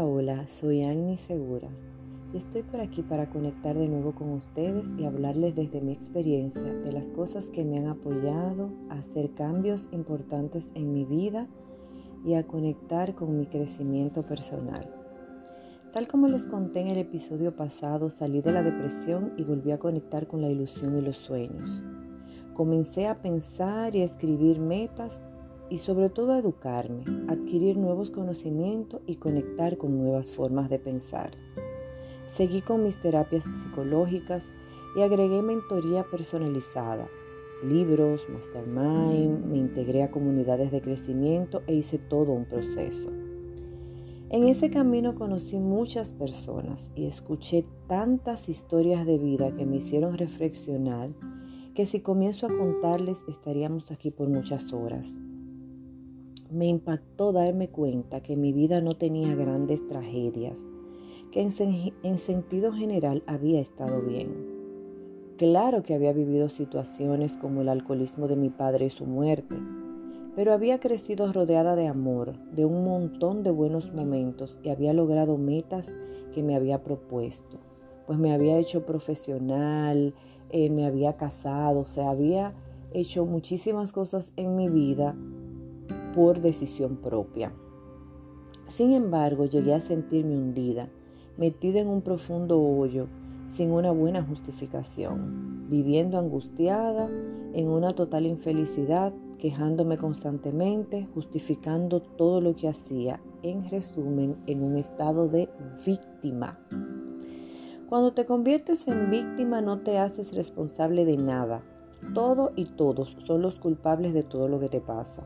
Hola, soy Annie Segura y estoy por aquí para conectar de nuevo con ustedes y hablarles desde mi experiencia de las cosas que me han apoyado a hacer cambios importantes en mi vida y a conectar con mi crecimiento personal. Tal como les conté en el episodio pasado, salí de la depresión y volví a conectar con la ilusión y los sueños. Comencé a pensar y a escribir metas y sobre todo educarme, adquirir nuevos conocimientos y conectar con nuevas formas de pensar. Seguí con mis terapias psicológicas y agregué mentoría personalizada, libros, mastermind, me integré a comunidades de crecimiento e hice todo un proceso. En ese camino conocí muchas personas y escuché tantas historias de vida que me hicieron reflexionar que si comienzo a contarles estaríamos aquí por muchas horas me impactó darme cuenta que mi vida no tenía grandes tragedias, que en, sentido general había estado bien. Claro que había vivido situaciones como el alcoholismo de mi padre y su muerte, pero había crecido rodeada de amor, de un montón de buenos momentos y había logrado metas que me había propuesto. Pues me había hecho profesional, eh, me había casado, o sea, había hecho muchísimas cosas en mi vida por decisión propia. Sin embargo, llegué a sentirme hundida, metida en un profundo hoyo, sin una buena justificación, viviendo angustiada, en una total infelicidad, quejándome constantemente, justificando todo lo que hacía, en resumen, en un estado de víctima. Cuando te conviertes en víctima no te haces responsable de nada. Todo y todos son los culpables de todo lo que te pasa.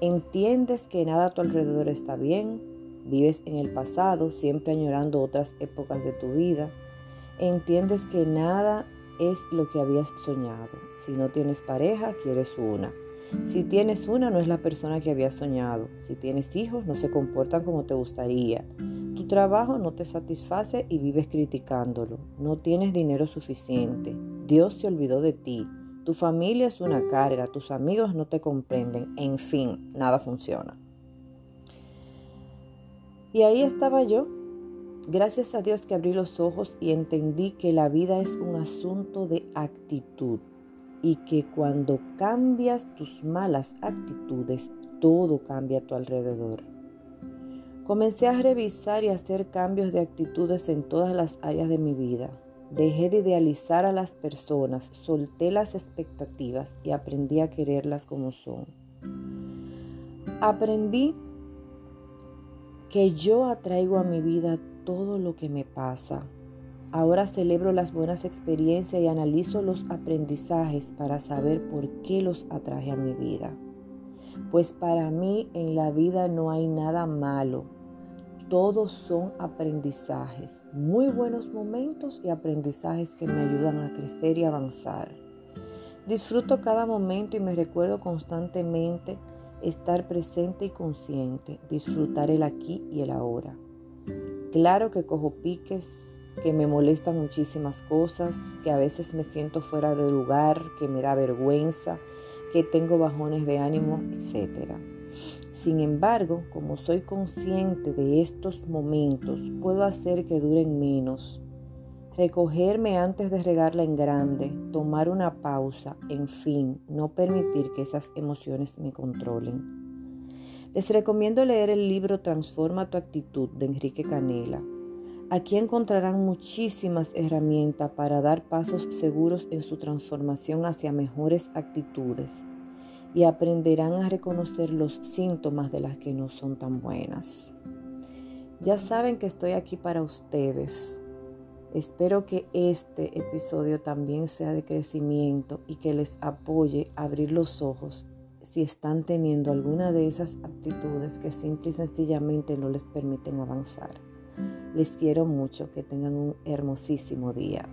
Entiendes que nada a tu alrededor está bien, vives en el pasado, siempre añorando otras épocas de tu vida. Entiendes que nada es lo que habías soñado. Si no tienes pareja, quieres una. Si tienes una, no es la persona que habías soñado. Si tienes hijos, no se comportan como te gustaría. Tu trabajo no te satisface y vives criticándolo. No tienes dinero suficiente. Dios se olvidó de ti. Tu familia es una carga, tus amigos no te comprenden, en fin, nada funciona. Y ahí estaba yo. Gracias a Dios que abrí los ojos y entendí que la vida es un asunto de actitud y que cuando cambias tus malas actitudes, todo cambia a tu alrededor. Comencé a revisar y hacer cambios de actitudes en todas las áreas de mi vida. Dejé de idealizar a las personas, solté las expectativas y aprendí a quererlas como son. Aprendí que yo atraigo a mi vida todo lo que me pasa. Ahora celebro las buenas experiencias y analizo los aprendizajes para saber por qué los atraje a mi vida. Pues para mí en la vida no hay nada malo, todos son aprendizajes, muy buenos momentos y aprendizajes que me ayudan a crecer y avanzar. Disfruto cada momento y me recuerdo constantemente estar presente y consciente, disfrutar el aquí y el ahora. Claro que cojo piques, que me molestan muchísimas cosas, que a veces me siento fuera de lugar, que me da vergüenza, que tengo bajones de ánimo, etcétera. Sin embargo, como soy consciente de estos momentos, puedo hacer que duren menos. Recogerme antes de regarla en grande, tomar una pausa, en fin, no permitir que esas emociones me controlen. Les recomiendo leer el libro Transforma tu actitud de Enrique Canela. Aquí encontrarán muchísimas herramientas para dar pasos seguros en su transformación hacia mejores actitudes y aprenderán a reconocer los síntomas de las que no son tan buenas. Ya saben que estoy aquí para ustedes. Espero que este episodio también sea de crecimiento y que les apoye a abrir los ojos si están teniendo alguna de esas aptitudes que simple y sencillamente no les permiten avanzar. Les quiero mucho, que tengan un hermosísimo día.